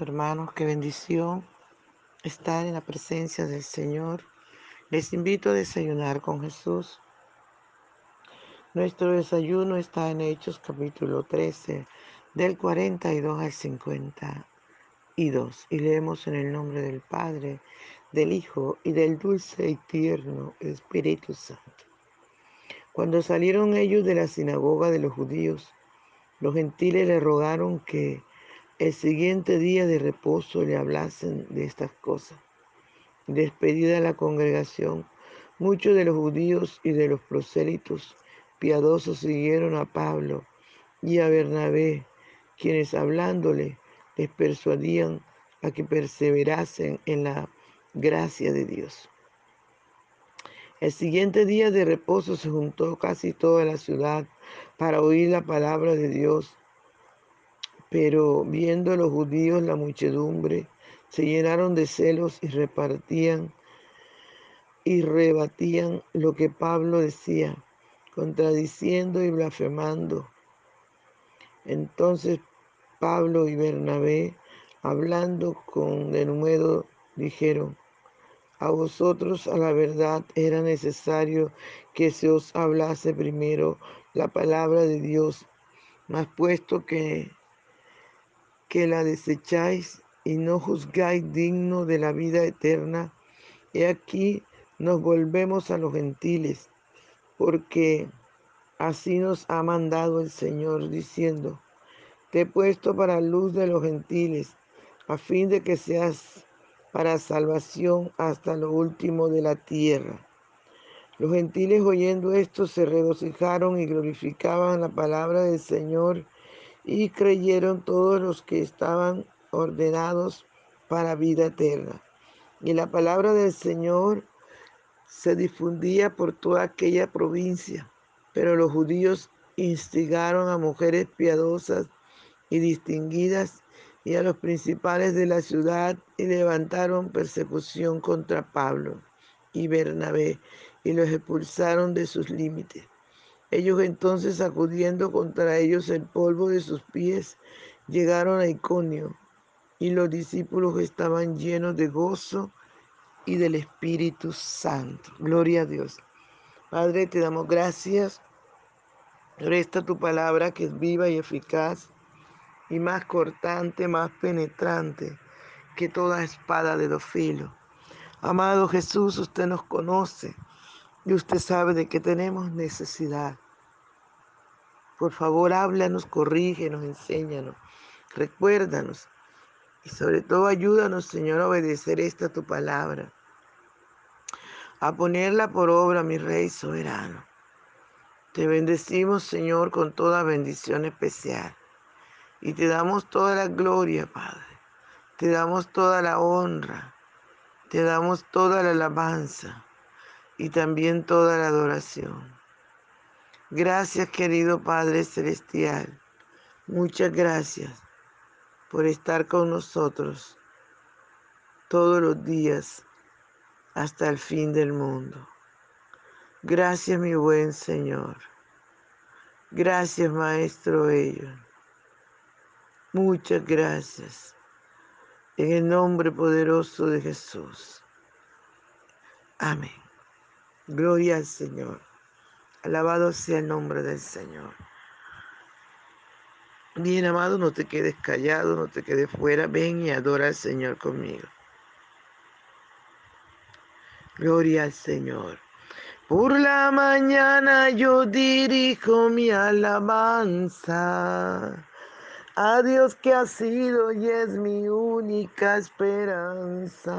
hermanos, qué bendición estar en la presencia del Señor. Les invito a desayunar con Jesús. Nuestro desayuno está en Hechos capítulo 13, del 42 al 52. Y leemos en el nombre del Padre, del Hijo y del dulce y tierno Espíritu Santo. Cuando salieron ellos de la sinagoga de los judíos, los gentiles le rogaron que el siguiente día de reposo le hablasen de estas cosas. Despedida la congregación, muchos de los judíos y de los prosélitos piadosos siguieron a Pablo y a Bernabé, quienes hablándole les persuadían a que perseverasen en la gracia de Dios. El siguiente día de reposo se juntó casi toda la ciudad para oír la palabra de Dios. Pero viendo los judíos la muchedumbre, se llenaron de celos y repartían y rebatían lo que Pablo decía, contradiciendo y blasfemando. Entonces Pablo y Bernabé, hablando con denuedo, dijeron, a vosotros a la verdad era necesario que se os hablase primero la palabra de Dios, mas puesto que, que la desecháis y no juzgáis digno de la vida eterna, he aquí nos volvemos a los gentiles, porque así nos ha mandado el Señor diciendo, te he puesto para luz de los gentiles, a fin de que seas para salvación hasta lo último de la tierra. Los gentiles oyendo esto se regocijaron y glorificaban la palabra del Señor y creyeron todos los que estaban ordenados para vida eterna. Y la palabra del Señor se difundía por toda aquella provincia, pero los judíos instigaron a mujeres piadosas y distinguidas y a los principales de la ciudad y levantaron persecución contra Pablo y Bernabé y los expulsaron de sus límites. Ellos entonces sacudiendo contra ellos el polvo de sus pies, llegaron a Iconio y los discípulos estaban llenos de gozo y del Espíritu Santo. Gloria a Dios. Padre, te damos gracias por esta tu palabra que es viva y eficaz y más cortante, más penetrante que toda espada de dos filos. Amado Jesús, usted nos conoce y usted sabe de qué tenemos necesidad. Por favor, háblanos, corrígenos, enséñanos, recuérdanos y sobre todo ayúdanos, Señor, a obedecer esta tu palabra, a ponerla por obra, mi Rey soberano. Te bendecimos, Señor, con toda bendición especial. Y te damos toda la gloria, Padre. Te damos toda la honra. Te damos toda la alabanza y también toda la adoración. Gracias, querido Padre Celestial. Muchas gracias por estar con nosotros todos los días hasta el fin del mundo. Gracias, mi buen Señor. Gracias, Maestro ellos. Muchas gracias. En el nombre poderoso de Jesús. Amén. Gloria al Señor. Alabado sea el nombre del Señor. Bien, amado, no te quedes callado, no te quedes fuera. Ven y adora al Señor conmigo. Gloria al Señor. Por la mañana yo dirijo mi alabanza a Dios que ha sido y es mi única esperanza.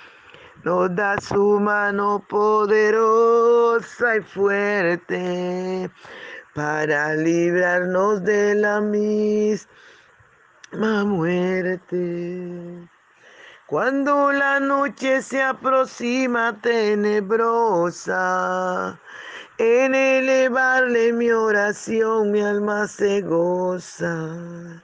nos da su mano poderosa y fuerte para librarnos de la misma muerte. Cuando la noche se aproxima tenebrosa, en elevarle mi oración mi alma se goza.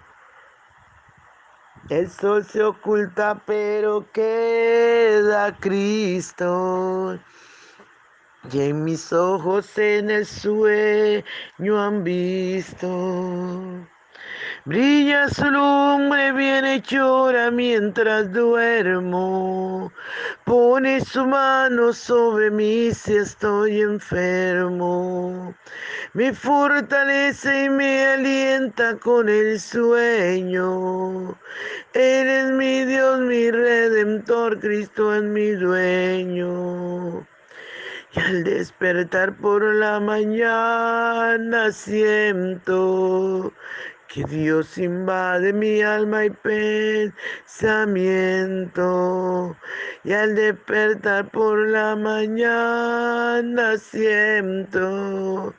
El sol se oculta, pero queda Cristo. Y en mis ojos en el sueño han visto. Brilla su lumbre bienhechora mientras duermo. Pone su mano sobre mí si estoy enfermo. Me fortalece y me alienta con el sueño. Él es mi Dios, mi redentor, Cristo es mi dueño. Y al despertar por la mañana siento que Dios invade mi alma y pensamiento. Y al despertar por la mañana siento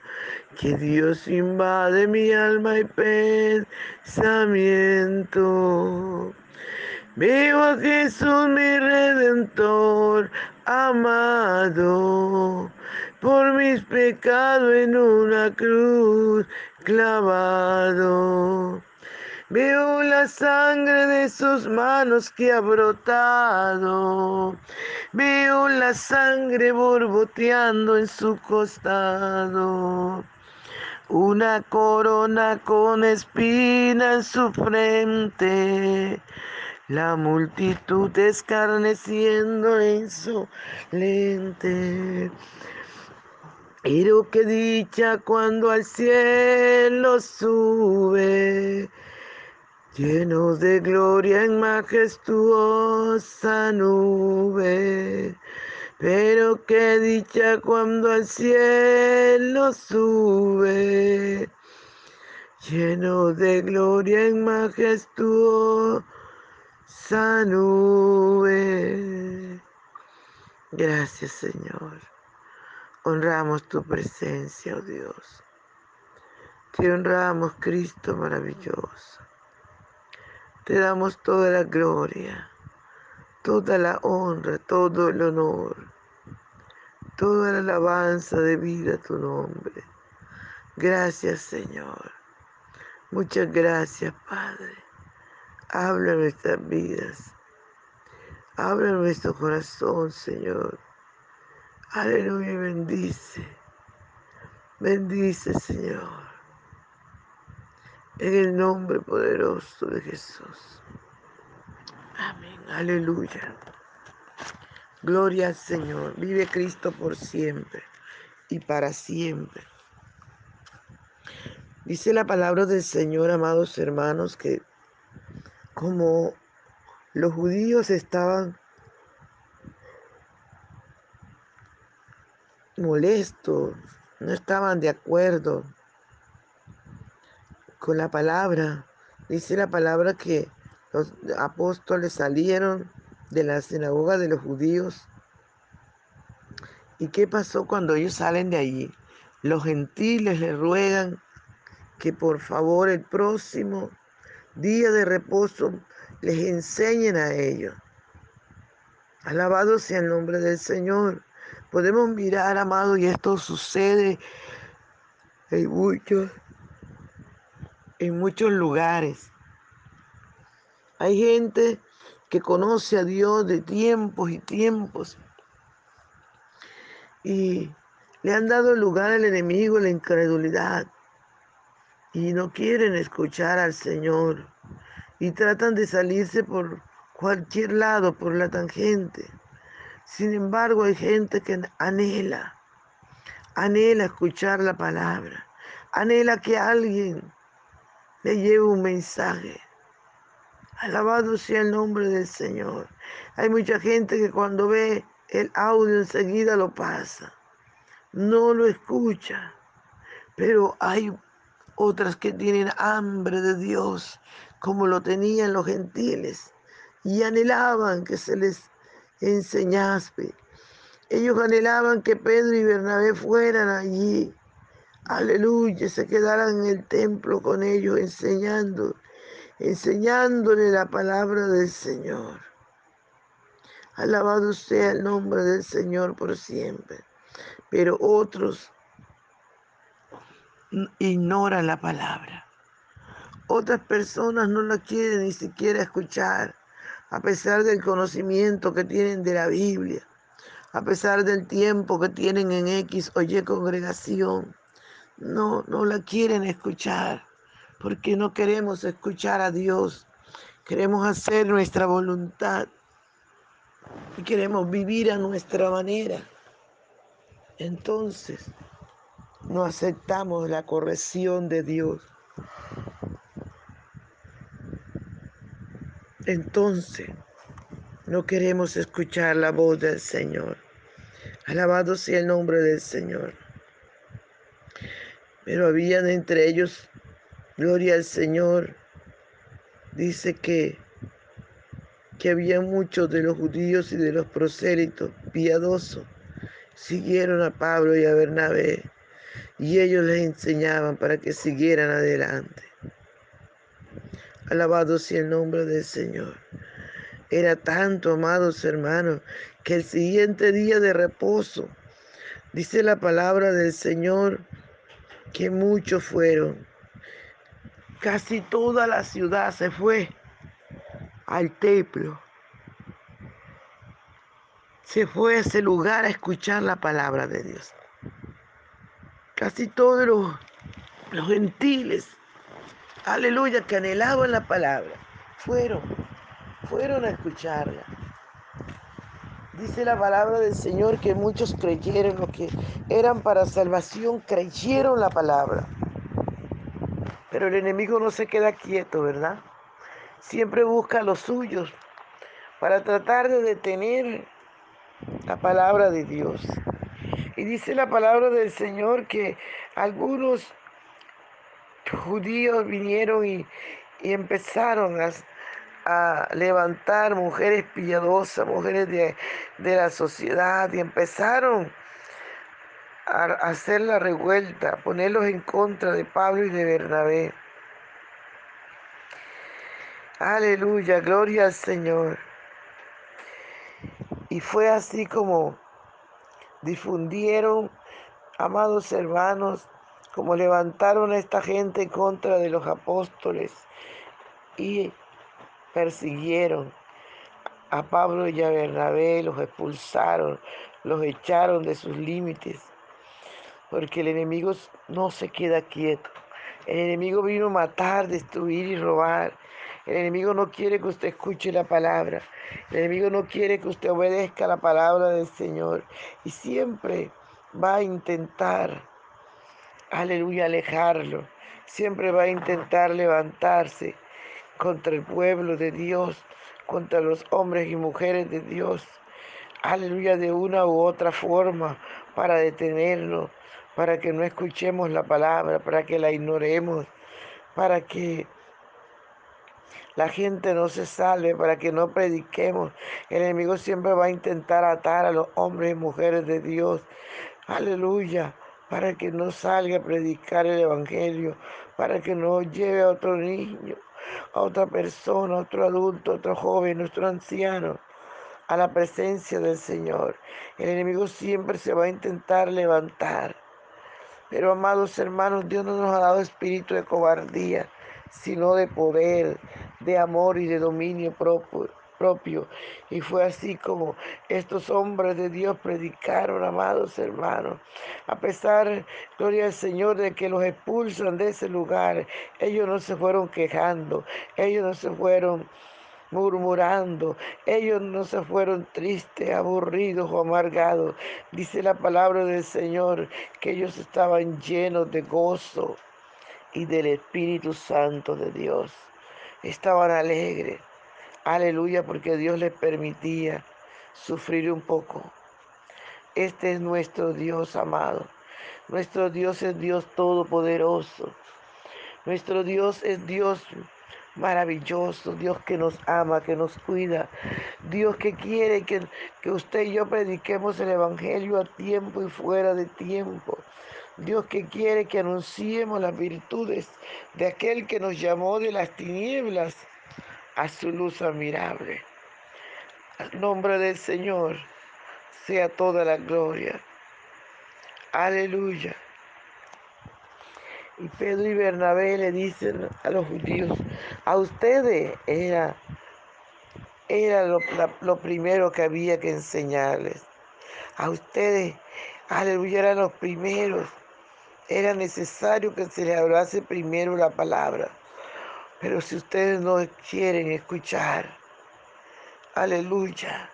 que Dios invade mi alma y pensamiento. Vivo Jesús mi redentor amado por mis pecados en una cruz clavado. Veo la sangre de sus manos que ha brotado. Veo la sangre borboteando en su costado. Una corona con espina en su frente. La multitud escarneciendo insolente. Pero qué dicha cuando al cielo sube, lleno de gloria en majestuosa nube. Pero qué dicha cuando al cielo sube, lleno de gloria en majestuosa nube. Gracias Señor. Honramos tu presencia, oh Dios. Te honramos, Cristo maravilloso. Te damos toda la gloria, toda la honra, todo el honor, toda la alabanza de vida a tu nombre. Gracias, Señor. Muchas gracias, Padre. Habla nuestras vidas. Habla nuestro corazón, Señor. Aleluya, bendice. Bendice, Señor. En el nombre poderoso de Jesús. Amén. Aleluya. Gloria al Señor. Vive Cristo por siempre y para siempre. Dice la palabra del Señor, amados hermanos, que como los judíos estaban molestos, no estaban de acuerdo con la palabra. Dice la palabra que los apóstoles salieron de la sinagoga de los judíos. ¿Y qué pasó cuando ellos salen de allí? Los gentiles le ruegan que por favor el próximo día de reposo les enseñen a ellos. Alabado sea el nombre del Señor. Podemos mirar, amado, y esto sucede en muchos, en muchos lugares. Hay gente que conoce a Dios de tiempos y tiempos y le han dado lugar al enemigo, la incredulidad, y no quieren escuchar al Señor y tratan de salirse por cualquier lado, por la tangente. Sin embargo, hay gente que anhela, anhela escuchar la palabra, anhela que alguien le lleve un mensaje. Alabado sea el nombre del Señor. Hay mucha gente que cuando ve el audio enseguida lo pasa. no lo escucha. Pero hay otras que tienen hambre de Dios, como lo tenían los gentiles, y anhelaban que se les enseñase. Ellos anhelaban que Pedro y Bernabé fueran allí. Aleluya, se quedaran en el templo con ellos enseñando, enseñándole la palabra del Señor. Alabado sea el nombre del Señor por siempre. Pero otros ignoran la palabra. Otras personas no la quieren ni siquiera escuchar, a pesar del conocimiento que tienen de la Biblia, a pesar del tiempo que tienen en X o Y congregación. No, no la quieren escuchar, porque no queremos escuchar a Dios. Queremos hacer nuestra voluntad y queremos vivir a nuestra manera. Entonces, no aceptamos la corrección de Dios. Entonces, no queremos escuchar la voz del Señor. Alabado sea el nombre del Señor. Pero habían entre ellos, gloria al Señor, dice que que había muchos de los judíos y de los prosélitos piadosos siguieron a Pablo y a Bernabé y ellos les enseñaban para que siguieran adelante. Alabado sea el nombre del Señor. Era tanto, amados hermanos, que el siguiente día de reposo, dice la palabra del Señor, que muchos fueron. Casi toda la ciudad se fue al templo. Se fue a ese lugar a escuchar la palabra de Dios. Casi todos los, los gentiles, aleluya, que anhelaban la palabra, fueron, fueron a escucharla. Dice la palabra del Señor que muchos creyeron, los que eran para salvación, creyeron la palabra. Pero el enemigo no se queda quieto, ¿verdad? siempre busca a los suyos para tratar de detener la palabra de Dios. Y dice la palabra del Señor que algunos judíos vinieron y, empezaron a, levantar mujeres piadosas, mujeres de, de la sociedad, y empezaron a hacer la revuelta, a ponerlos en contra de Pablo y de Bernabé. Aleluya, gloria al Señor. Y fue así como difundieron, amados hermanos, como levantaron a esta gente en contra de los apóstoles y persiguieron a Pablo y a Bernabé, los expulsaron, los echaron de sus límites, porque el enemigo no se queda quieto. El enemigo vino a matar, destruir y robar. El enemigo no quiere que usted escuche la palabra. El enemigo no quiere que usted obedezca la palabra del Señor. Y siempre va a intentar, aleluya, alejarlo. Siempre va a intentar levantarse contra el pueblo de Dios, contra los hombres y mujeres de Dios. Aleluya, de una u otra forma para detenerlo, para que no escuchemos la palabra, para que la ignoremos, para que la gente no se salve, para que no prediquemos. El enemigo siempre va a intentar atar a los hombres y mujeres de Dios. Aleluya. Para que no salga a predicar el Evangelio, para que no lleve a otro niño, a otra persona, a otro adulto, a otro joven, a otro anciano a la presencia del Señor. El enemigo siempre se va a intentar levantar. Pero amados hermanos, Dios no nos ha dado espíritu de cobardía, sino de poder, de amor y de dominio propio. Y fue así como estos hombres de Dios predicaron, amados hermanos. A pesar, gloria al Señor, de que los expulsan de ese lugar, ellos no se fueron quejando, ellos no se fueron murmurando. Ellos no se fueron tristes, aburridos o amargados. Dice la palabra del Señor que ellos estaban llenos de gozo y del Espíritu Santo de Dios. Estaban alegres. Aleluya, porque Dios les permitía sufrir un poco. Este es nuestro Dios amado. Nuestro Dios es Dios todopoderoso. Nuestro Dios es Dios maravilloso, Dios que nos ama, que nos cuida, Dios que quiere que, que usted y yo prediquemos el Evangelio a tiempo y fuera de tiempo. Dios que quiere que anunciemos las virtudes de aquel que nos llamó de las tinieblas a su luz admirable. Al nombre del Señor sea toda la gloria. Aleluya. Y Pedro y Bernabé le dicen a los judíos, a ustedes era, era lo, lo primero que había que enseñarles. A ustedes, aleluya, eran los primeros. Era necesario que se les hablase primero la palabra. Pero si ustedes no quieren escuchar, aleluya,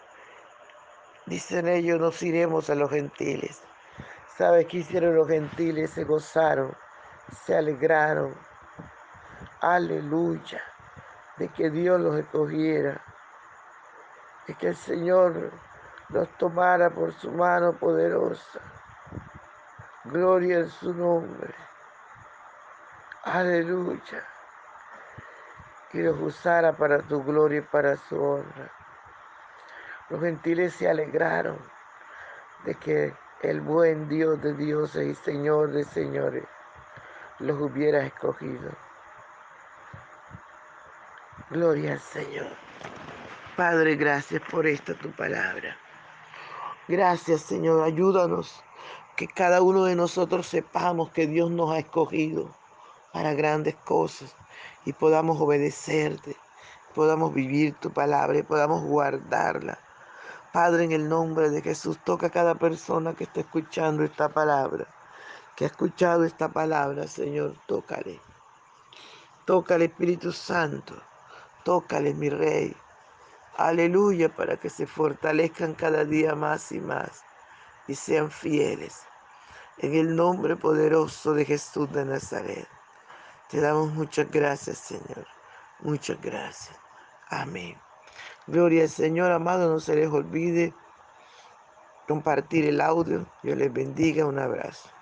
dicen ellos, nos iremos a los gentiles. ¿Sabes qué hicieron los gentiles? Se gozaron se alegraron, aleluya, de que Dios los escogiera, de que el Señor los tomara por su mano poderosa. Gloria en su nombre. Aleluya. Y los usara para tu gloria y para su honra. Los gentiles se alegraron de que el buen Dios de dioses y Señor de señores los hubiera escogido. Gloria al Señor. Padre, gracias por esta tu palabra. Gracias, Señor. Ayúdanos que cada uno de nosotros sepamos que Dios nos ha escogido para grandes cosas y podamos obedecerte, podamos vivir tu palabra y podamos guardarla. Padre, en el nombre de Jesús, toca a cada persona que está escuchando esta palabra que ha escuchado esta palabra, Señor, tócale. Tócale, Espíritu Santo. Tócale, mi Rey. Aleluya, para que se fortalezcan cada día más y más y sean fieles. En el nombre poderoso de Jesús de Nazaret. Te damos muchas gracias, Señor. Muchas gracias. Amén. Gloria al Señor, amado, no se les olvide compartir el audio. Dios les bendiga. Un abrazo.